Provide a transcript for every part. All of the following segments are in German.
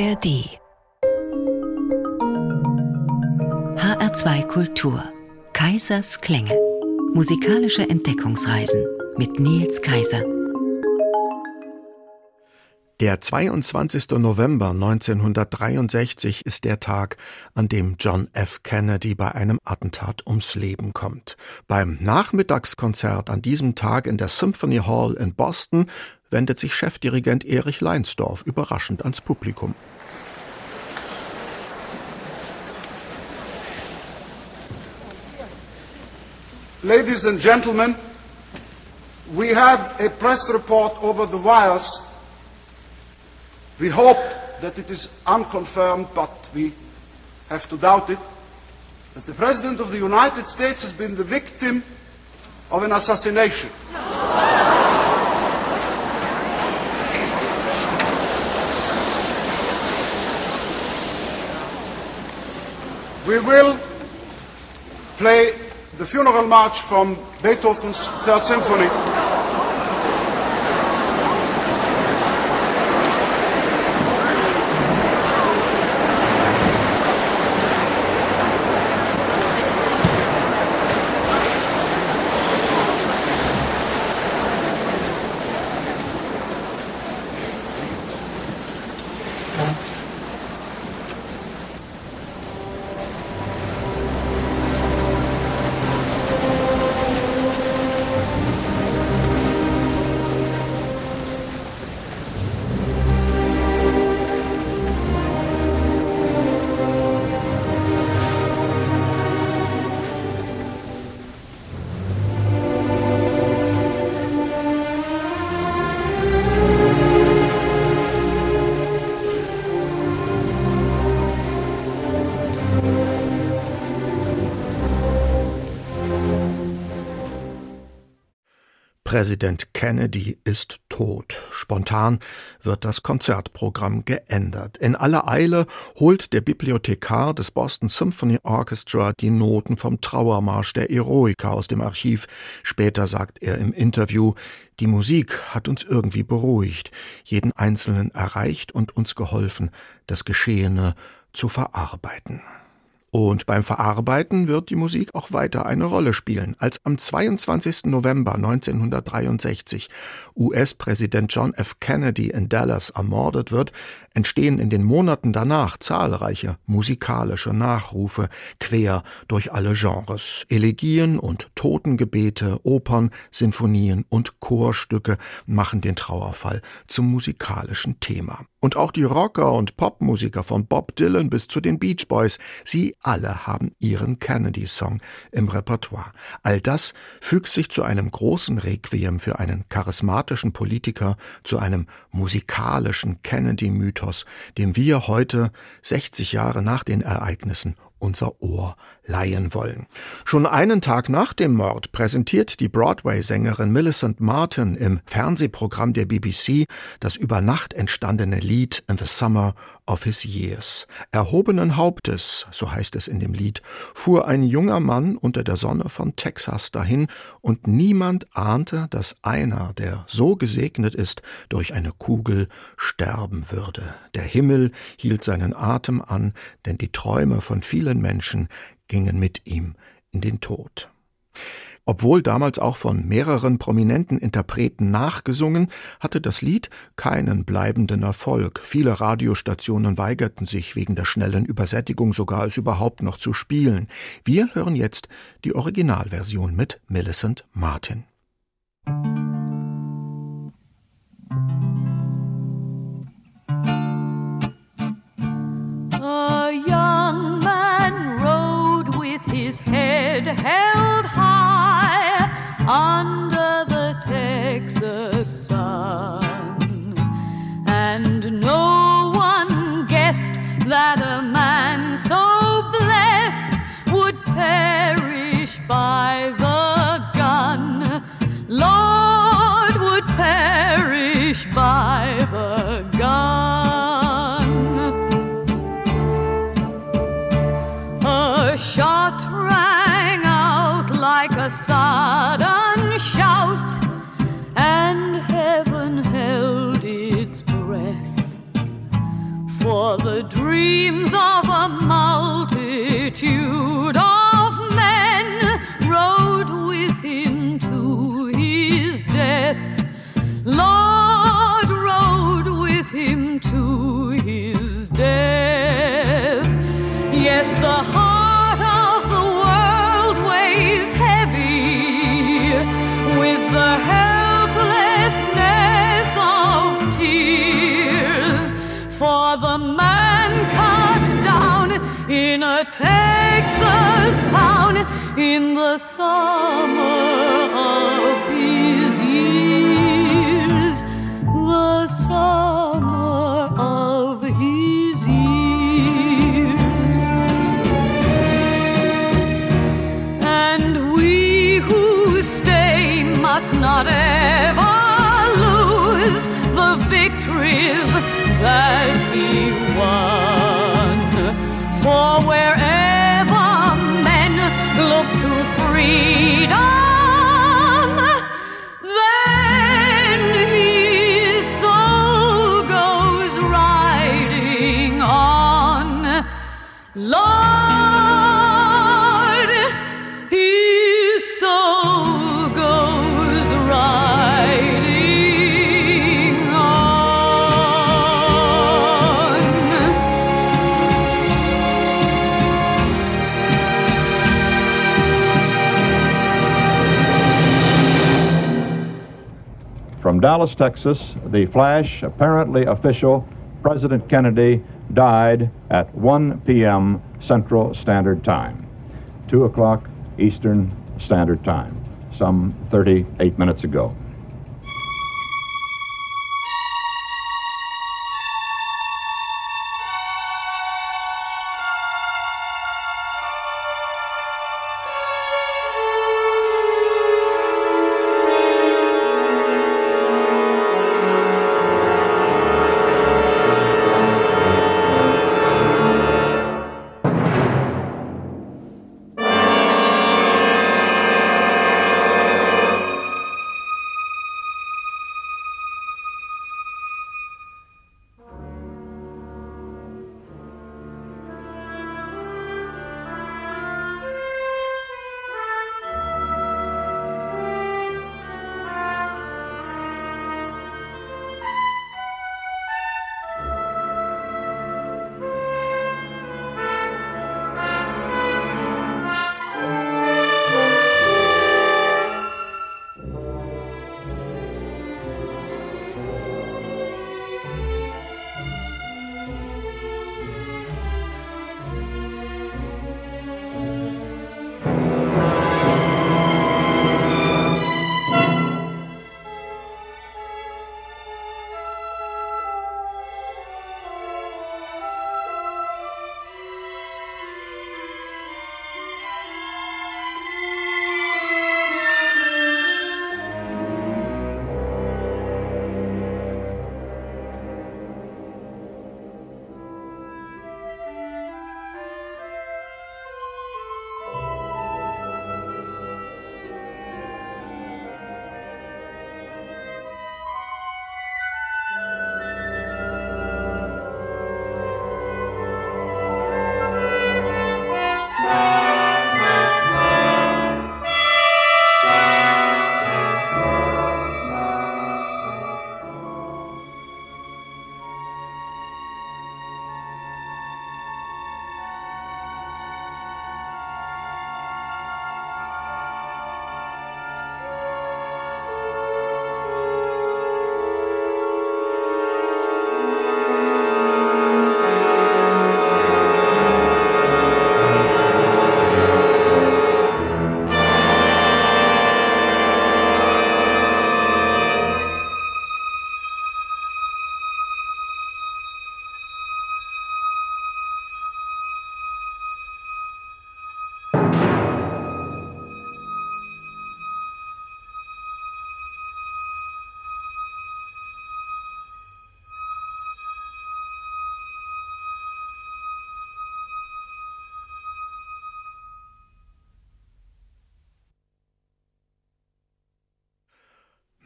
ARD HR2 Kultur Kaisers Klänge Musikalische Entdeckungsreisen mit Nils Kaiser der 22. November 1963 ist der Tag, an dem John F. Kennedy bei einem Attentat ums Leben kommt. Beim Nachmittagskonzert an diesem Tag in der Symphony Hall in Boston wendet sich Chefdirigent Erich Leinsdorf überraschend ans Publikum. Ladies and gentlemen, we have a press report over the wires We hope that it is unconfirmed, but we have to doubt it, that the President of the United States has been the victim of an assassination. we will play the funeral march from Beethoven's Third Symphony. Präsident Kennedy ist tot. Spontan wird das Konzertprogramm geändert. In aller Eile holt der Bibliothekar des Boston Symphony Orchestra die Noten vom Trauermarsch der Eroica aus dem Archiv. Später sagt er im Interview, die Musik hat uns irgendwie beruhigt, jeden Einzelnen erreicht und uns geholfen, das Geschehene zu verarbeiten. Und beim Verarbeiten wird die Musik auch weiter eine Rolle spielen. Als am 22. November 1963 US-Präsident John F. Kennedy in Dallas ermordet wird, entstehen in den Monaten danach zahlreiche musikalische Nachrufe quer durch alle Genres. Elegien und Totengebete, Opern, Sinfonien und Chorstücke machen den Trauerfall zum musikalischen Thema. Und auch die Rocker und Popmusiker von Bob Dylan bis zu den Beach Boys, sie alle haben ihren Kennedy-Song im Repertoire. All das fügt sich zu einem großen Requiem für einen charismatischen Politiker, zu einem musikalischen Kennedy-Mythos, dem wir heute, 60 Jahre nach den Ereignissen, unser Ohr leihen wollen. Schon einen Tag nach dem Mord präsentiert die Broadway-Sängerin Millicent Martin im Fernsehprogramm der BBC das über Nacht entstandene Lied In the Summer of His Years. Erhobenen Hauptes, so heißt es in dem Lied, fuhr ein junger Mann unter der Sonne von Texas dahin und niemand ahnte, dass einer, der so gesegnet ist, durch eine Kugel sterben würde. Der Himmel hielt seinen Atem an, denn die Träume von vielen Menschen gingen mit ihm in den Tod. Obwohl damals auch von mehreren prominenten Interpreten nachgesungen, hatte das Lied keinen bleibenden Erfolg. Viele Radiostationen weigerten sich wegen der schnellen Übersättigung sogar es überhaupt noch zu spielen. Wir hören jetzt die Originalversion mit Millicent Martin. A held high under the Texas sun, and no one guessed that a man so blessed would perish by the gun. Lord would perish by the sudden shout, and heaven held its breath. for the dreams of a multitude of men rode with him to his death. Lord in the summer Dallas, Texas, the flash, apparently official, President Kennedy died at 1 p.m. Central Standard Time, 2 o'clock Eastern Standard Time, some 38 minutes ago.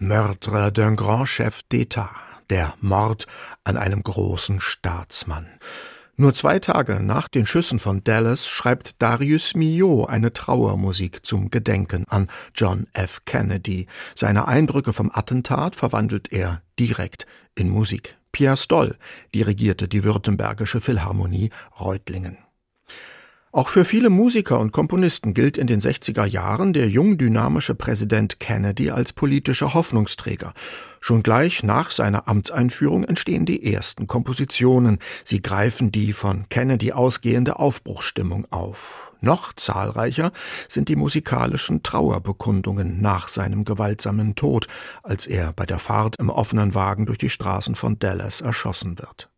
Meurtre d'un grand chef d'État. der Mord an einem großen Staatsmann. Nur zwei Tage nach den Schüssen von Dallas schreibt Darius Milhaud eine Trauermusik zum Gedenken an John F. Kennedy. Seine Eindrücke vom Attentat verwandelt er direkt in Musik. Pierre Stoll dirigierte die Württembergische Philharmonie Reutlingen. Auch für viele Musiker und Komponisten gilt in den 60er Jahren der jung dynamische Präsident Kennedy als politischer Hoffnungsträger. Schon gleich nach seiner Amtseinführung entstehen die ersten Kompositionen. Sie greifen die von Kennedy ausgehende Aufbruchsstimmung auf. Noch zahlreicher sind die musikalischen Trauerbekundungen nach seinem gewaltsamen Tod, als er bei der Fahrt im offenen Wagen durch die Straßen von Dallas erschossen wird.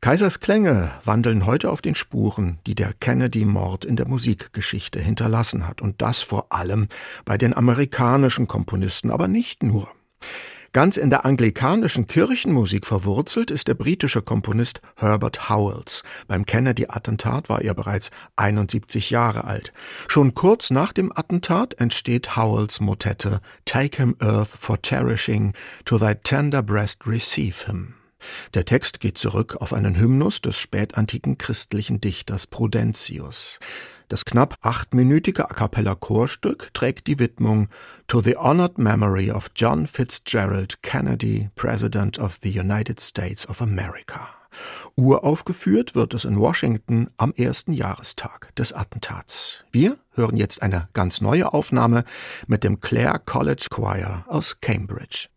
Kaisers Klänge wandeln heute auf den Spuren, die der Kennedy-Mord in der Musikgeschichte hinterlassen hat, und das vor allem bei den amerikanischen Komponisten, aber nicht nur. Ganz in der anglikanischen Kirchenmusik verwurzelt ist der britische Komponist Herbert Howells. Beim Kennedy-Attentat war er bereits 71 Jahre alt. Schon kurz nach dem Attentat entsteht Howells Motette Take him earth for cherishing, to thy tender breast receive him. Der Text geht zurück auf einen Hymnus des spätantiken christlichen Dichters Prudentius. Das knapp achtminütige A cappella Chorstück trägt die Widmung To the honored memory of John Fitzgerald Kennedy, President of the United States of America. Uraufgeführt wird es in Washington am ersten Jahrestag des Attentats. Wir hören jetzt eine ganz neue Aufnahme mit dem Clare College Choir aus Cambridge.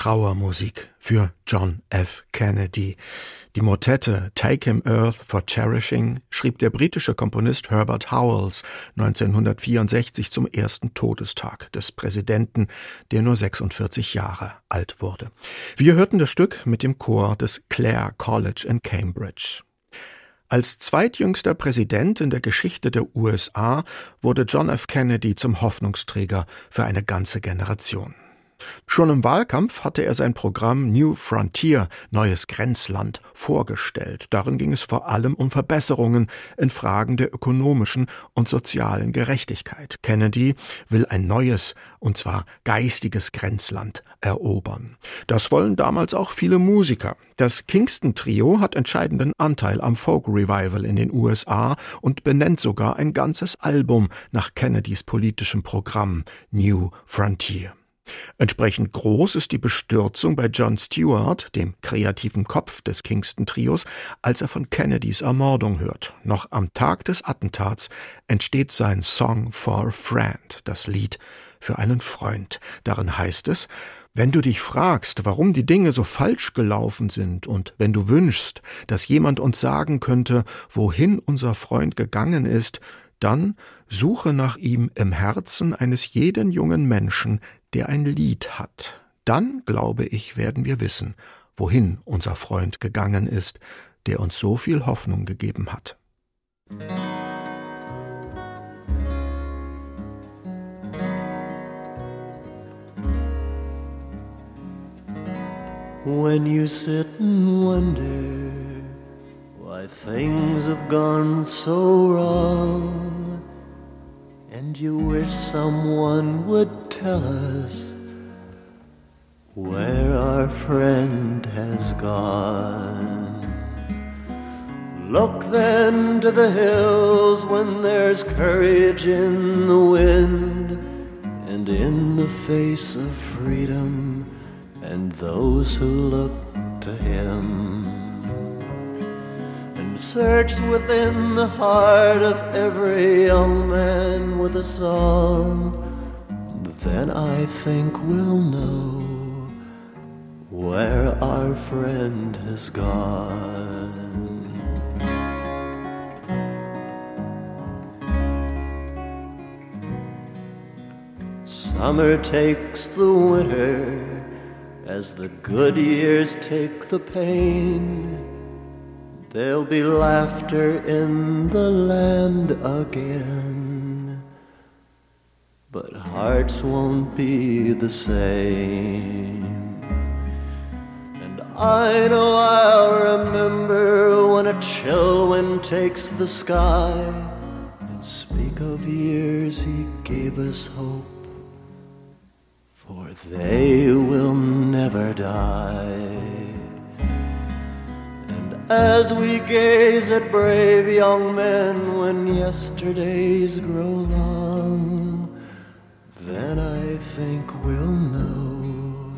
Trauermusik für John F. Kennedy. Die Motette Take Him Earth for Cherishing schrieb der britische Komponist Herbert Howells 1964 zum ersten Todestag des Präsidenten, der nur 46 Jahre alt wurde. Wir hörten das Stück mit dem Chor des Clare College in Cambridge. Als zweitjüngster Präsident in der Geschichte der USA wurde John F. Kennedy zum Hoffnungsträger für eine ganze Generation. Schon im Wahlkampf hatte er sein Programm New Frontier, Neues Grenzland, vorgestellt. Darin ging es vor allem um Verbesserungen in Fragen der ökonomischen und sozialen Gerechtigkeit. Kennedy will ein neues, und zwar geistiges Grenzland erobern. Das wollen damals auch viele Musiker. Das Kingston Trio hat entscheidenden Anteil am Folk Revival in den USA und benennt sogar ein ganzes Album nach Kennedys politischem Programm New Frontier. Entsprechend groß ist die Bestürzung bei John Stewart, dem kreativen Kopf des Kingston-Trios, als er von Kennedys Ermordung hört. Noch am Tag des Attentats entsteht sein Song for a Friend, das Lied für einen Freund. Darin heißt es, wenn du dich fragst, warum die Dinge so falsch gelaufen sind und wenn du wünschst, dass jemand uns sagen könnte, wohin unser Freund gegangen ist, dann suche nach ihm im Herzen eines jeden jungen Menschen, der ein Lied hat. Dann, glaube ich, werden wir wissen, wohin unser Freund gegangen ist, der uns so viel Hoffnung gegeben hat. When you sit and wonder why things have gone so wrong, and you wish someone would tell us where our friend has gone. Look then to the hills when there's courage in the wind and in the face of freedom and those who look to him. And search within the heart of every young man with a song then I think we'll know where our friend has gone. Summer takes the winter as the good years take the pain. There'll be laughter in the land again but hearts won't be the same. And I know I'll remember when a chill wind takes the sky and speak of years he gave us hope, for they will never die. And As we gaze at brave young men when yesterdays grow long, then I think we'll know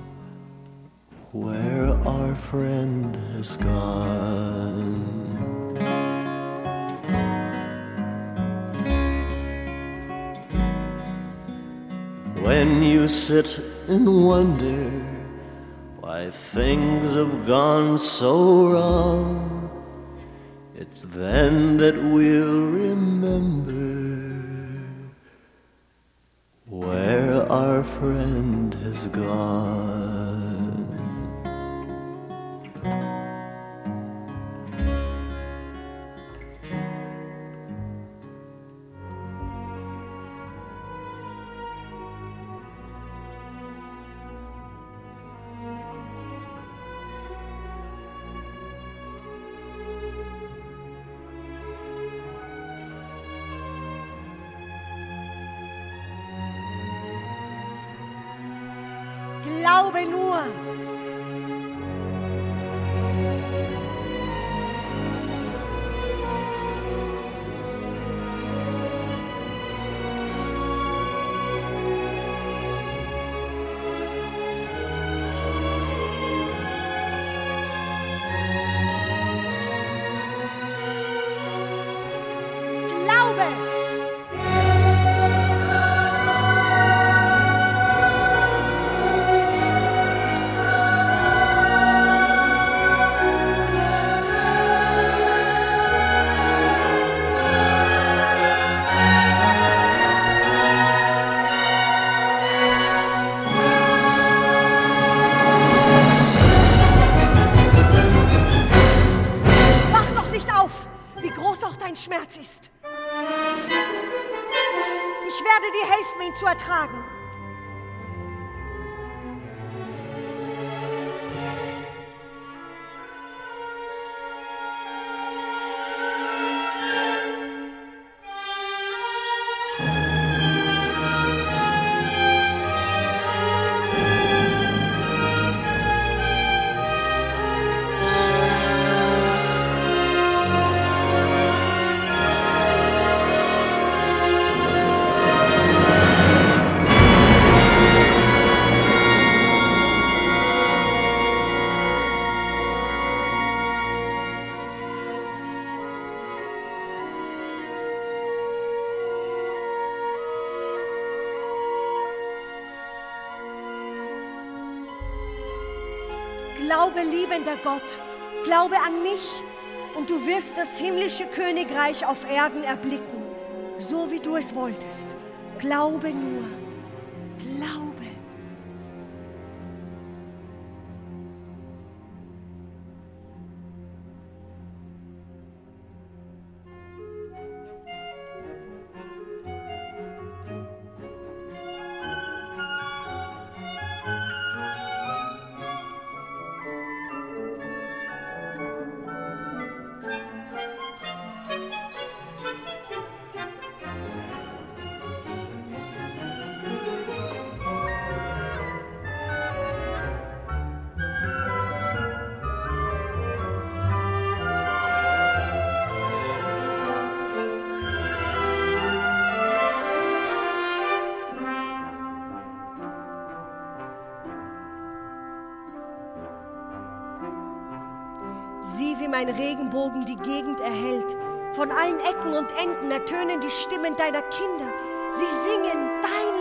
where our friend has gone. When you sit and wonder why things have gone so wrong, it's then that we'll remember our friend has gone. Liebender Gott, glaube an mich und du wirst das himmlische Königreich auf Erden erblicken, so wie du es wolltest. Glaube nur, Wie mein Regenbogen die Gegend erhellt. Von allen Ecken und Enden ertönen die Stimmen deiner Kinder. Sie singen dein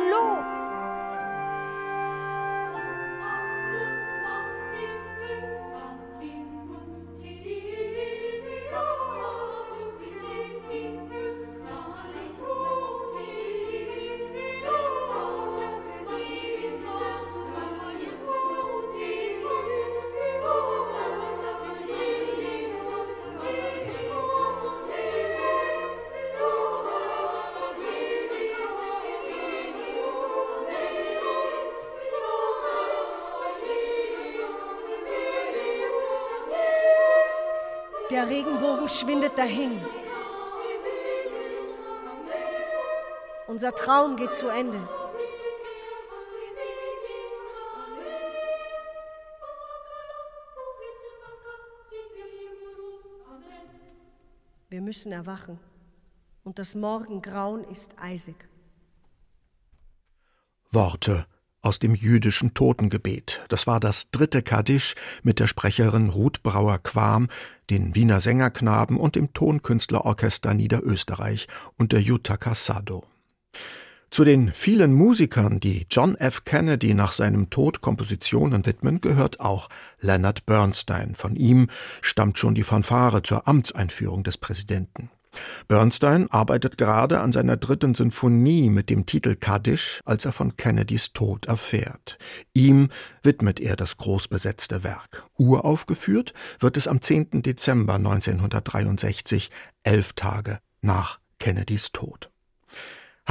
Regenbogen schwindet dahin. Unser Traum geht zu Ende. Wir müssen erwachen. Und das Morgengrauen ist eisig. Worte aus dem jüdischen Totengebet. Das war das dritte Kaddisch mit der Sprecherin Ruth Brauer-Quam, den Wiener Sängerknaben und dem Tonkünstlerorchester Niederösterreich und der Jutta Casado. Zu den vielen Musikern, die John F. Kennedy nach seinem Tod Kompositionen widmen, gehört auch Leonard Bernstein. Von ihm stammt schon die Fanfare zur Amtseinführung des Präsidenten. Bernstein arbeitet gerade an seiner dritten Sinfonie mit dem Titel Kaddisch, als er von Kennedys Tod erfährt. Ihm widmet er das großbesetzte Werk. Uraufgeführt wird es am 10. Dezember 1963, elf Tage nach Kennedys Tod.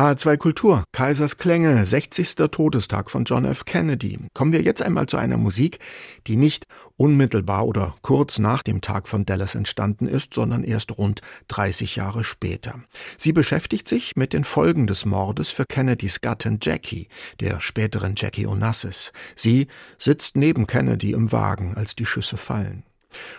HR2 Kultur, Kaisers Klänge, 60. Todestag von John F. Kennedy. Kommen wir jetzt einmal zu einer Musik, die nicht unmittelbar oder kurz nach dem Tag von Dallas entstanden ist, sondern erst rund 30 Jahre später. Sie beschäftigt sich mit den Folgen des Mordes für Kennedys Gattin Jackie, der späteren Jackie Onassis. Sie sitzt neben Kennedy im Wagen, als die Schüsse fallen.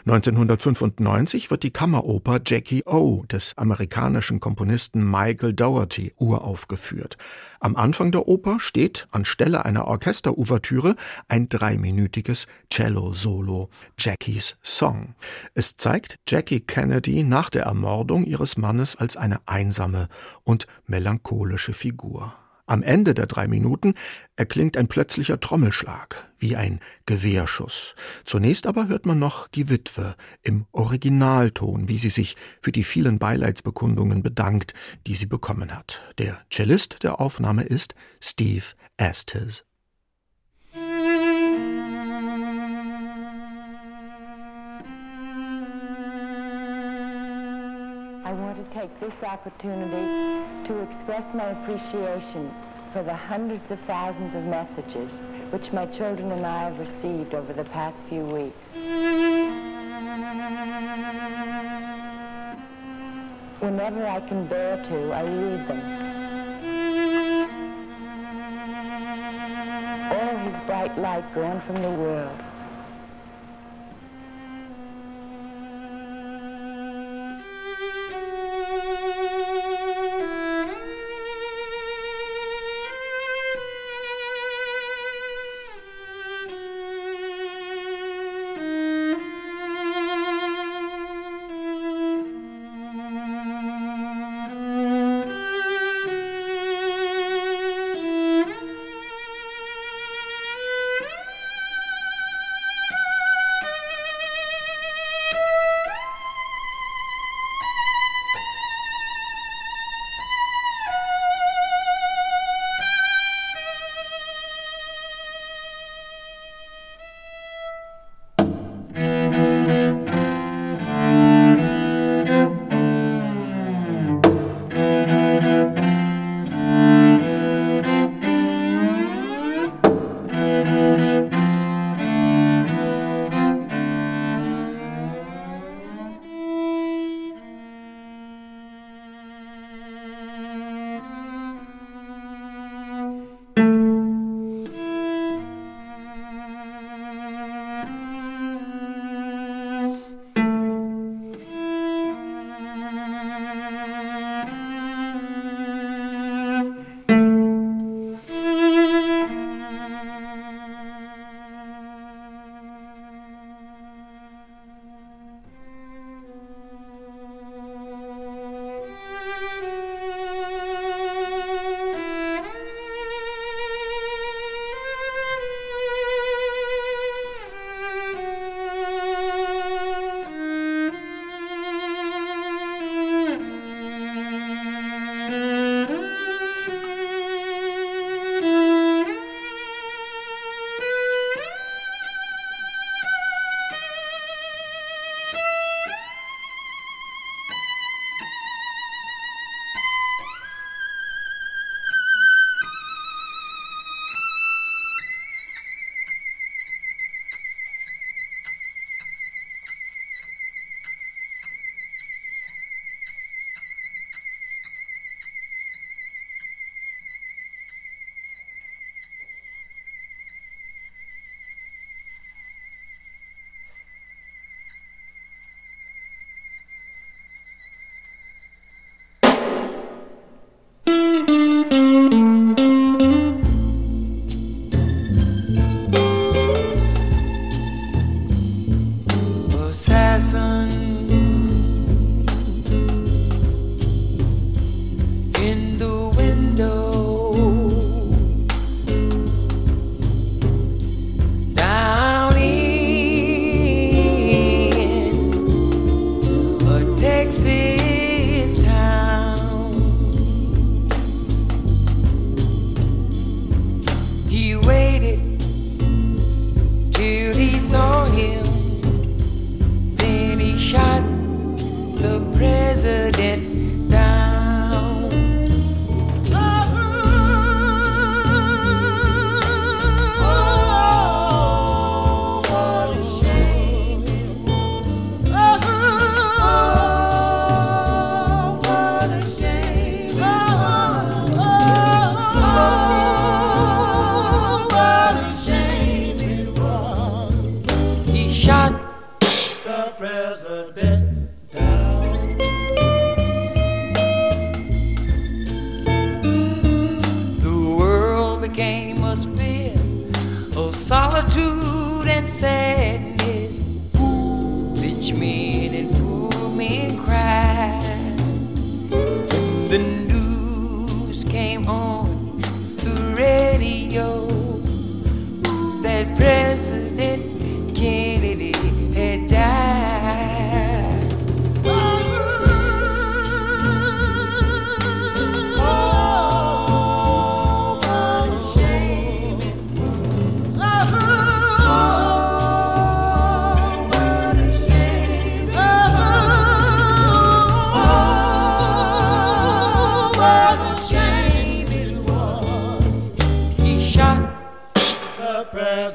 1995 wird die Kammeroper Jackie O des amerikanischen Komponisten Michael Dougherty uraufgeführt. Am Anfang der Oper steht anstelle einer Orchesterouvertüre ein dreiminütiges Cello-Solo, Jackies Song. Es zeigt Jackie Kennedy nach der Ermordung ihres Mannes als eine einsame und melancholische Figur. Am Ende der drei Minuten erklingt ein plötzlicher Trommelschlag, wie ein Gewehrschuss. Zunächst aber hört man noch die Witwe im Originalton, wie sie sich für die vielen Beileidsbekundungen bedankt, die sie bekommen hat. Der Cellist der Aufnahme ist Steve Estes. Take this opportunity to express my appreciation for the hundreds of thousands of messages which my children and I have received over the past few weeks. Whenever I can bear to, I read them. All his bright light gone from the world.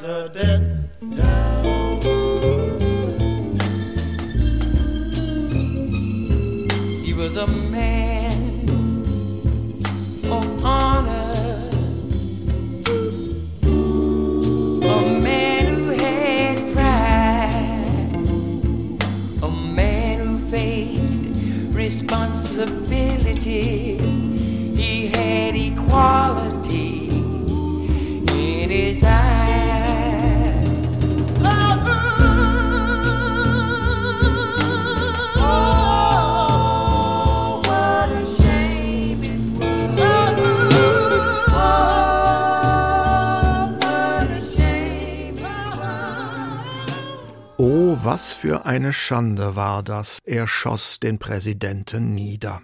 Down. He was a man of honor, a man who had pride, a man who faced responsibility. He had equality was für eine Schande war das. Er schoss den Präsidenten nieder.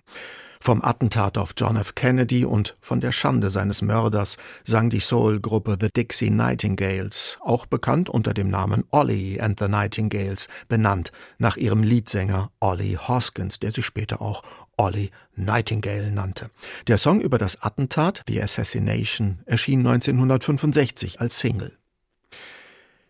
Vom Attentat auf John F. Kennedy und von der Schande seines Mörders sang die Soul-Gruppe The Dixie Nightingales, auch bekannt unter dem Namen Ollie and the Nightingales, benannt nach ihrem Leadsänger Ollie Hoskins, der sich später auch Ollie Nightingale nannte. Der Song über das Attentat, The Assassination, erschien 1965 als Single.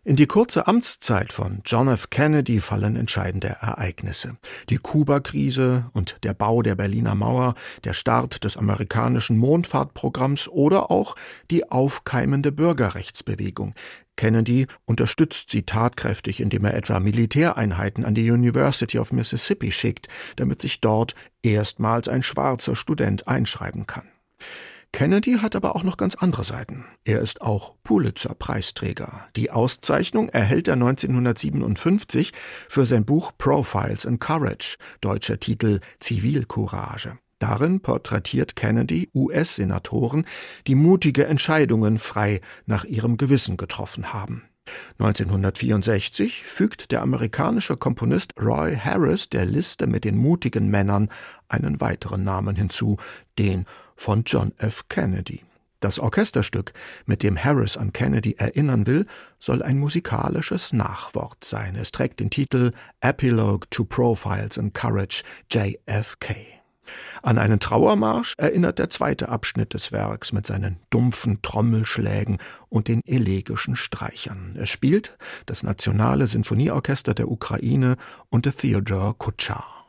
In die kurze Amtszeit von John F. Kennedy fallen entscheidende Ereignisse. Die Kuba-Krise und der Bau der Berliner Mauer, der Start des amerikanischen Mondfahrtprogramms oder auch die aufkeimende Bürgerrechtsbewegung. Kennedy unterstützt sie tatkräftig, indem er etwa Militäreinheiten an die University of Mississippi schickt, damit sich dort erstmals ein schwarzer Student einschreiben kann. Kennedy hat aber auch noch ganz andere Seiten. Er ist auch Pulitzer-Preisträger. Die Auszeichnung erhält er 1957 für sein Buch Profiles in Courage, deutscher Titel Zivilcourage. Darin porträtiert Kennedy US-Senatoren, die mutige Entscheidungen frei nach ihrem Gewissen getroffen haben. 1964 fügt der amerikanische Komponist Roy Harris der Liste mit den mutigen Männern einen weiteren Namen hinzu, den von John F. Kennedy. Das Orchesterstück, mit dem Harris an Kennedy erinnern will, soll ein musikalisches Nachwort sein. Es trägt den Titel Epilogue to Profiles in Courage JFK. An einen Trauermarsch erinnert der zweite Abschnitt des Werks mit seinen dumpfen Trommelschlägen und den elegischen Streichern. Es spielt das Nationale Sinfonieorchester der Ukraine unter Theodor Kutschar.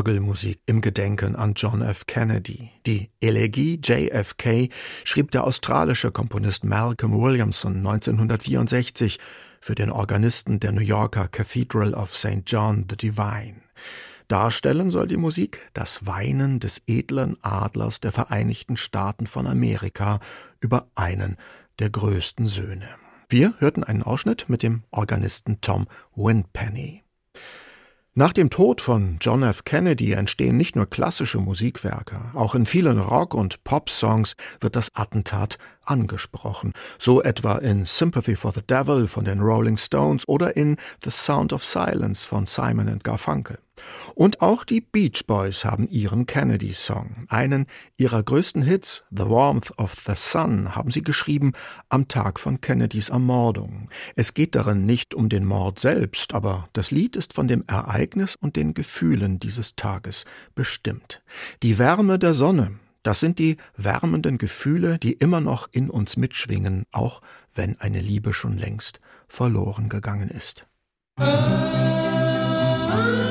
Orgelmusik im Gedenken an John F. Kennedy. Die Elegie JFK schrieb der australische Komponist Malcolm Williamson 1964 für den Organisten der New Yorker Cathedral of St. John the Divine. Darstellen soll die Musik das Weinen des edlen Adlers der Vereinigten Staaten von Amerika über einen der größten Söhne. Wir hörten einen Ausschnitt mit dem Organisten Tom Winpenny. Nach dem Tod von John F. Kennedy entstehen nicht nur klassische Musikwerke, auch in vielen Rock- und Pop-Songs wird das Attentat angesprochen, so etwa in Sympathy for the Devil von den Rolling Stones oder in The Sound of Silence von Simon Garfunkel. Und auch die Beach Boys haben ihren Kennedy-Song. Einen ihrer größten Hits, The Warmth of the Sun, haben sie geschrieben am Tag von Kennedys Ermordung. Es geht darin nicht um den Mord selbst, aber das Lied ist von dem Ereignis und den Gefühlen dieses Tages bestimmt. Die Wärme der Sonne, das sind die wärmenden Gefühle, die immer noch in uns mitschwingen, auch wenn eine Liebe schon längst verloren gegangen ist. sunset at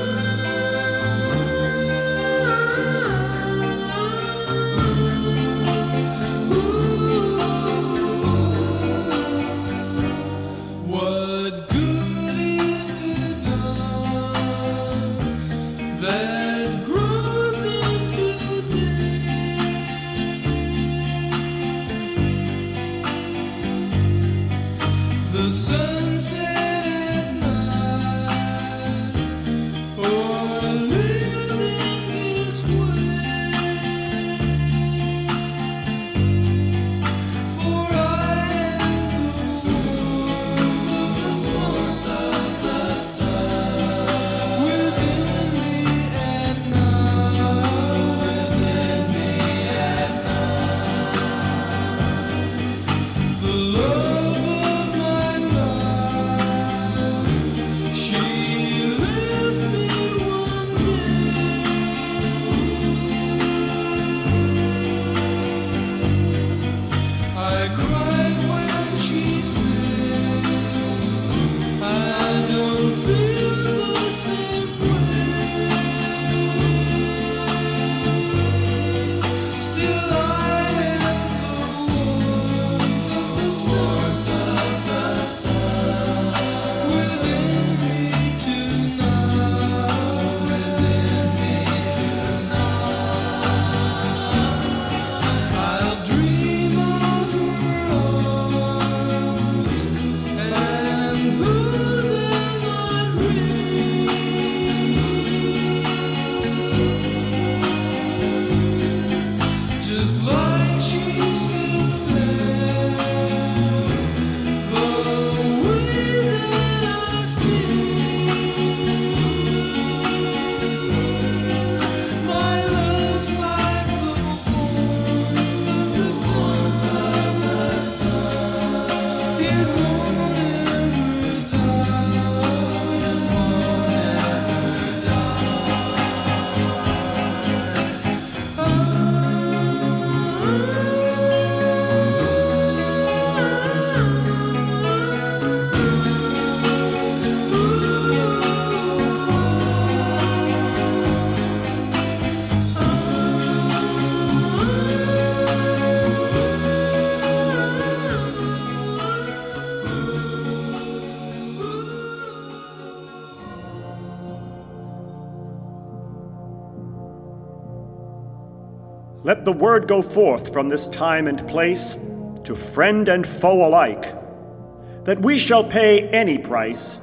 Let the word go forth from this time and place to friend and foe alike that we shall pay any price,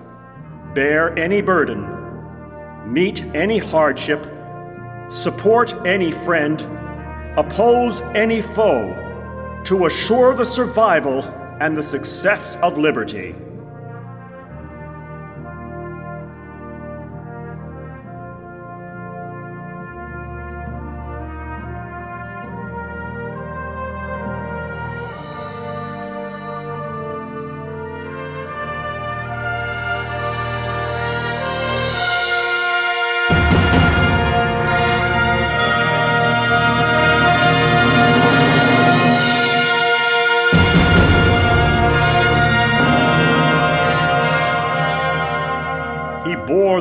bear any burden, meet any hardship, support any friend, oppose any foe to assure the survival and the success of liberty.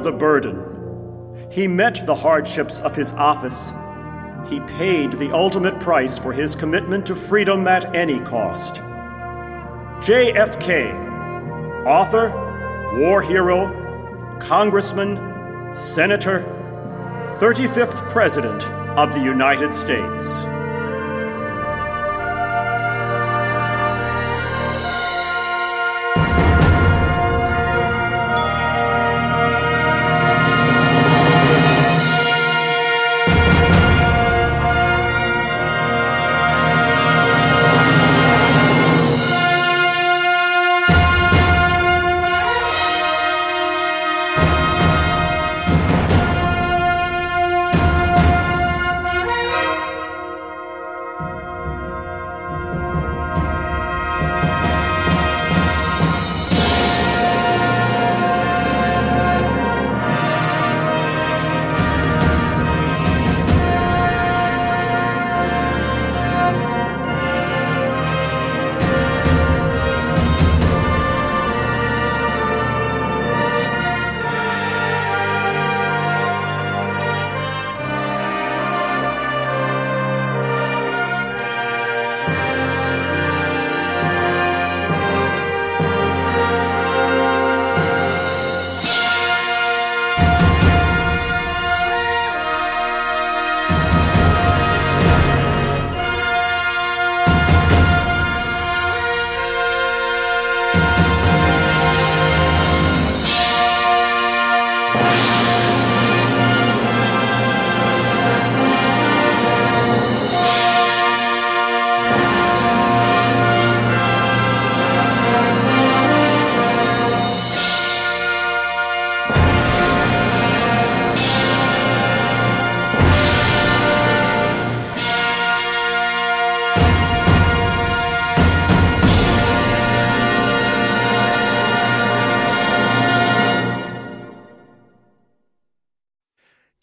The burden. He met the hardships of his office. He paid the ultimate price for his commitment to freedom at any cost. JFK, author, war hero, congressman, senator, 35th President of the United States.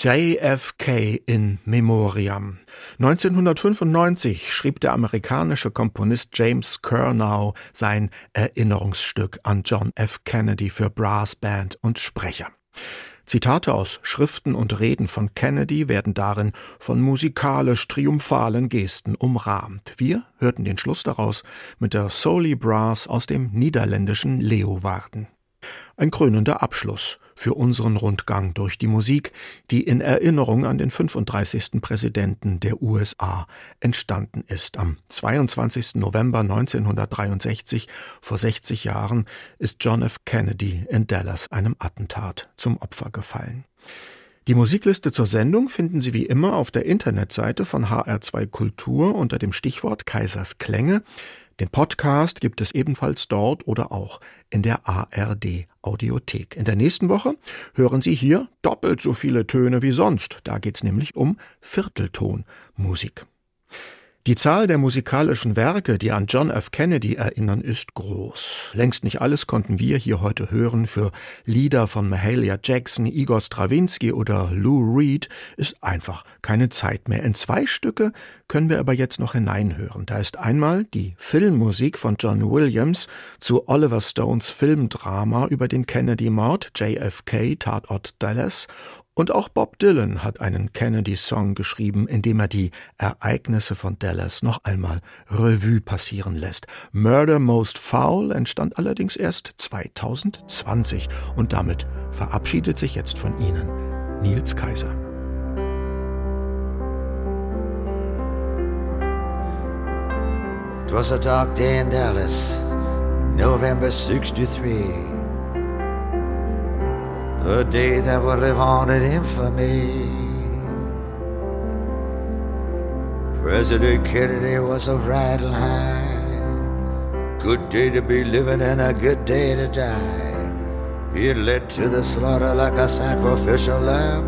JFK in Memoriam. 1995 schrieb der amerikanische Komponist James Curnow sein Erinnerungsstück an John F. Kennedy für Brassband und Sprecher. Zitate aus Schriften und Reden von Kennedy werden darin von musikalisch triumphalen Gesten umrahmt. Wir hörten den Schluss daraus mit der Soli Brass aus dem niederländischen Leeuwarden. Ein krönender Abschluss für unseren Rundgang durch die Musik, die in Erinnerung an den 35. Präsidenten der USA entstanden ist. Am 22. November 1963, vor 60 Jahren, ist John F. Kennedy in Dallas einem Attentat zum Opfer gefallen. Die Musikliste zur Sendung finden Sie wie immer auf der Internetseite von HR2 Kultur unter dem Stichwort Kaisers Klänge. Den Podcast gibt es ebenfalls dort oder auch in der ARD Audiothek. In der nächsten Woche hören Sie hier doppelt so viele Töne wie sonst. Da geht's nämlich um Vierteltonmusik. Die Zahl der musikalischen Werke, die an John F. Kennedy erinnern, ist groß. Längst nicht alles konnten wir hier heute hören. Für Lieder von Mahalia Jackson, Igor Strawinski oder Lou Reed ist einfach keine Zeit mehr. In zwei Stücke können wir aber jetzt noch hineinhören. Da ist einmal die Filmmusik von John Williams zu Oliver Stones Filmdrama über den Kennedy-Mord, JFK, Tatort Dallas und auch Bob Dylan hat einen Kennedy-Song geschrieben, in dem er die Ereignisse von Dallas noch einmal Revue passieren lässt. Murder Most Foul entstand allerdings erst 2020 und damit verabschiedet sich jetzt von Ihnen Nils Kaiser. was a dark day in Dallas, November 63. A day that will live on in infamy. President Kennedy was a riding high. Good day to be living and a good day to die. He led to the slaughter like a sacrificial lamb.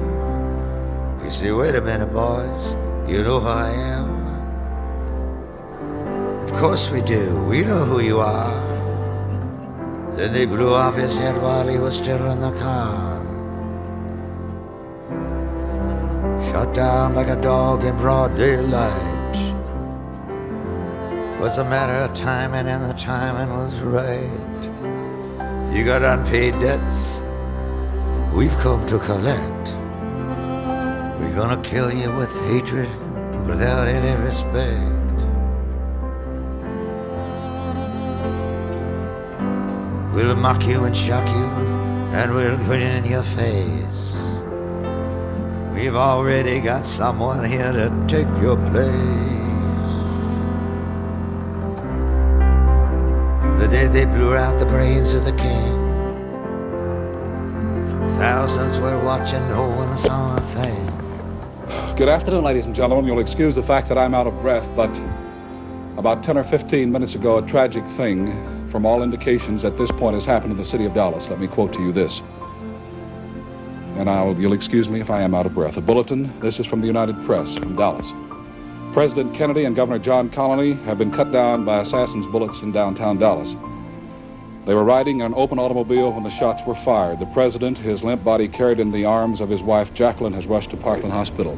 You say, wait a minute, boys, you know who I am? Of course we do. We know who you are. Then they blew off his head while he was still in the car. Shot down like a dog in broad daylight. Was a matter of timing, and the timing was right. You got unpaid debts. We've come to collect. We're gonna kill you with hatred without any respect. We'll mock you and shock you, and we'll grin in your face. We've already got someone here to take your place. The day they blew out the brains of the king, thousands were watching, no one saw a thing. Good afternoon, ladies and gentlemen. You'll excuse the fact that I'm out of breath, but about 10 or 15 minutes ago, a tragic thing from all indications at this point has happened in the city of Dallas. Let me quote to you this. And I'll, you'll excuse me if I am out of breath. A bulletin. This is from the United Press from Dallas. President Kennedy and Governor John Connally have been cut down by assassins' bullets in downtown Dallas. They were riding in an open automobile when the shots were fired. The president, his limp body carried in the arms of his wife Jacqueline, has rushed to Parkland Hospital.